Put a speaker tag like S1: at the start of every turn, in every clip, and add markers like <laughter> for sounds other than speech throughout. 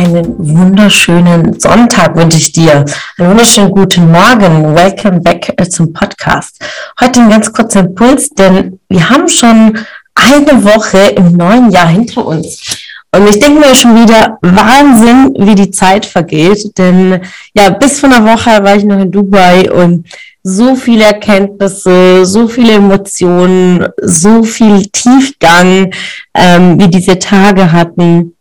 S1: Einen wunderschönen Sonntag wünsche ich dir. Einen wunderschönen guten Morgen. Welcome back äh, zum Podcast. Heute ein ganz kurzer Impuls, denn wir haben schon eine Woche im neuen Jahr hinter uns. Und ich denke mir schon wieder, Wahnsinn, wie die Zeit vergeht. Denn ja, bis vor einer Woche war ich noch in Dubai und so viele Erkenntnisse, so viele Emotionen, so viel Tiefgang, ähm, wie diese Tage hatten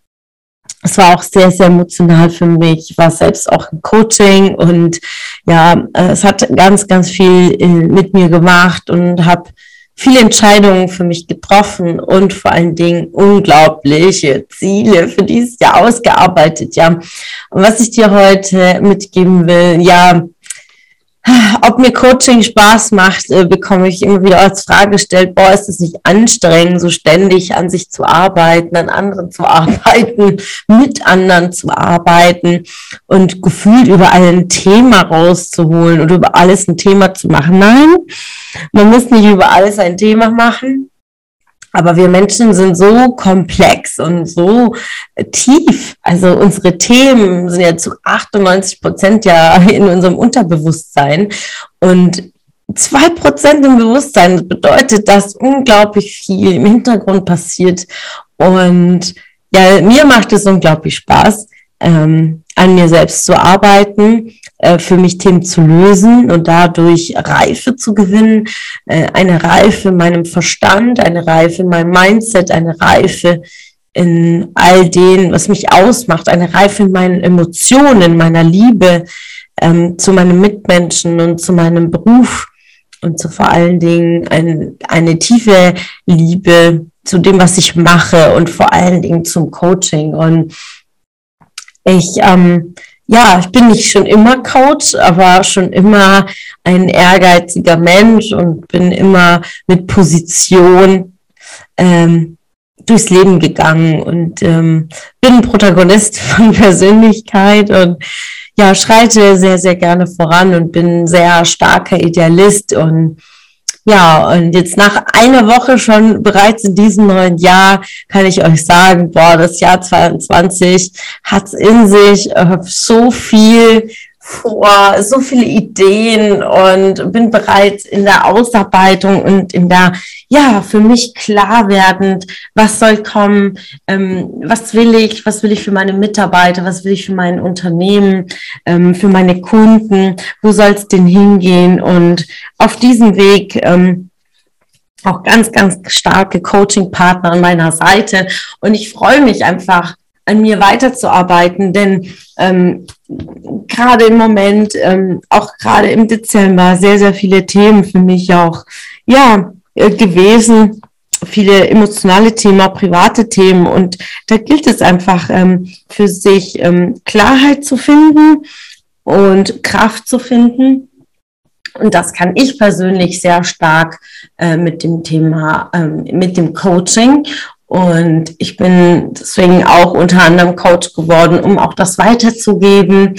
S1: es war auch sehr, sehr emotional für mich. Ich war selbst auch im Coaching und ja, es hat ganz, ganz viel äh, mit mir gemacht und habe viele Entscheidungen für mich getroffen und vor allen Dingen unglaubliche Ziele für dieses Jahr ausgearbeitet, ja. Und was ich dir heute mitgeben will, ja, ob mir Coaching Spaß macht, äh, bekomme ich immer wieder als Frage gestellt, boah, ist es nicht anstrengend, so ständig an sich zu arbeiten, an anderen zu arbeiten, <laughs> mit anderen zu arbeiten und gefühlt über ein Thema rauszuholen oder über alles ein Thema zu machen. Nein, man muss nicht über alles ein Thema machen. Aber wir Menschen sind so komplex und so tief. Also unsere Themen sind ja zu 98 Prozent ja <laughs> in unserem Unterbewusstsein. Und zwei Prozent im Bewusstsein bedeutet, dass unglaublich viel im Hintergrund passiert. Und ja, mir macht es unglaublich Spaß, ähm, an mir selbst zu arbeiten, äh, für mich Themen zu lösen und dadurch Reife zu gewinnen, äh, eine Reife in meinem Verstand, eine Reife in meinem Mindset, eine Reife in all dem, was mich ausmacht, eine Reife in meinen Emotionen, in meiner Liebe ähm, zu meinen Mitmenschen und zu meinem Beruf und zu vor allen Dingen ein, eine tiefe Liebe zu dem, was ich mache und vor allen Dingen zum Coaching. Und ich, ähm, ja, ich bin nicht schon immer Coach, aber schon immer ein ehrgeiziger Mensch und bin immer mit Position ähm, durchs Leben gegangen und ähm, bin Protagonist <laughs> von Persönlichkeit und ja, schreite sehr, sehr gerne voran und bin sehr starker Idealist und ja, und jetzt nach einer Woche schon bereits in diesem neuen Jahr kann ich euch sagen, boah, das Jahr 22 hat in sich äh, so viel vor, so viele Ideen und bin bereits in der Ausarbeitung und in der, ja, für mich klar werdend, was soll kommen, ähm, was will ich, was will ich für meine Mitarbeiter, was will ich für mein Unternehmen, ähm, für meine Kunden, wo soll es denn hingehen und auf diesem Weg, ähm, auch ganz, ganz starke Coaching-Partner an meiner Seite. Und ich freue mich einfach, an mir weiterzuarbeiten, denn ähm, gerade im Moment, ähm, auch gerade im Dezember, sehr, sehr viele Themen für mich auch, ja, äh, gewesen, viele emotionale Themen, private Themen und da gilt es einfach ähm, für sich ähm, Klarheit zu finden und Kraft zu finden. Und das kann ich persönlich sehr stark äh, mit dem Thema, ähm, mit dem Coaching. Und ich bin deswegen auch unter anderem Coach geworden, um auch das weiterzugeben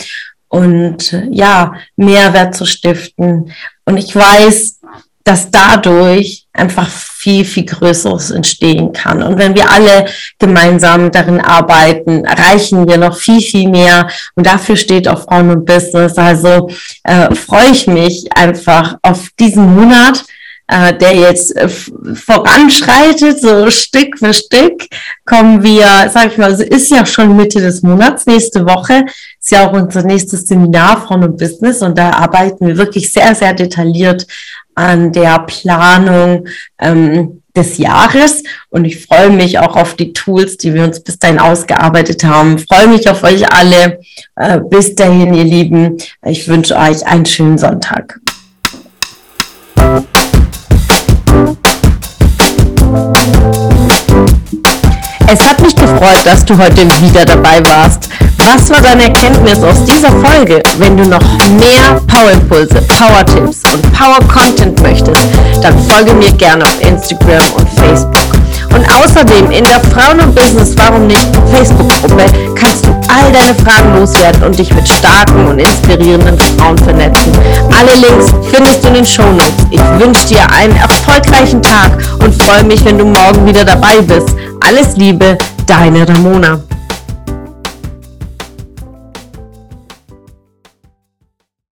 S1: und ja, Mehrwert zu stiften. Und ich weiß, dass dadurch einfach viel, viel Größeres entstehen kann. Und wenn wir alle gemeinsam darin arbeiten, erreichen wir noch viel, viel mehr. Und dafür steht auch Frauen und Business. Also äh, freue ich mich einfach auf diesen Monat äh, der jetzt äh, voranschreitet, so Stück für Stück, kommen wir, sag ich mal, also ist ja schon Mitte des Monats, nächste Woche ist ja auch unser nächstes Seminar Frauen und Business und da arbeiten wir wirklich sehr, sehr detailliert an der Planung ähm, des Jahres und ich freue mich auch auf die Tools, die wir uns bis dahin ausgearbeitet haben. Ich freue mich auf euch alle. Äh, bis dahin, ihr Lieben. Ich wünsche euch einen schönen Sonntag. Es hat mich gefreut, dass du heute wieder dabei warst. Was war deine Erkenntnis aus dieser Folge? wenn du noch mehr Power-Impulse, Power-Tipps und Power-Content möchtest, dann folge mir gerne auf Instagram und Facebook. Und außerdem in der Frauen- und Business, warum nicht, Facebook-Gruppe kannst du all deine Fragen loswerden und dich mit starken und inspirierenden Frauen vernetzen. Alle Links findest du in den Show Notes. Ich wünsche dir einen erfolgreichen Tag und freue mich, wenn du morgen wieder dabei bist. Alles Liebe, deine Ramona.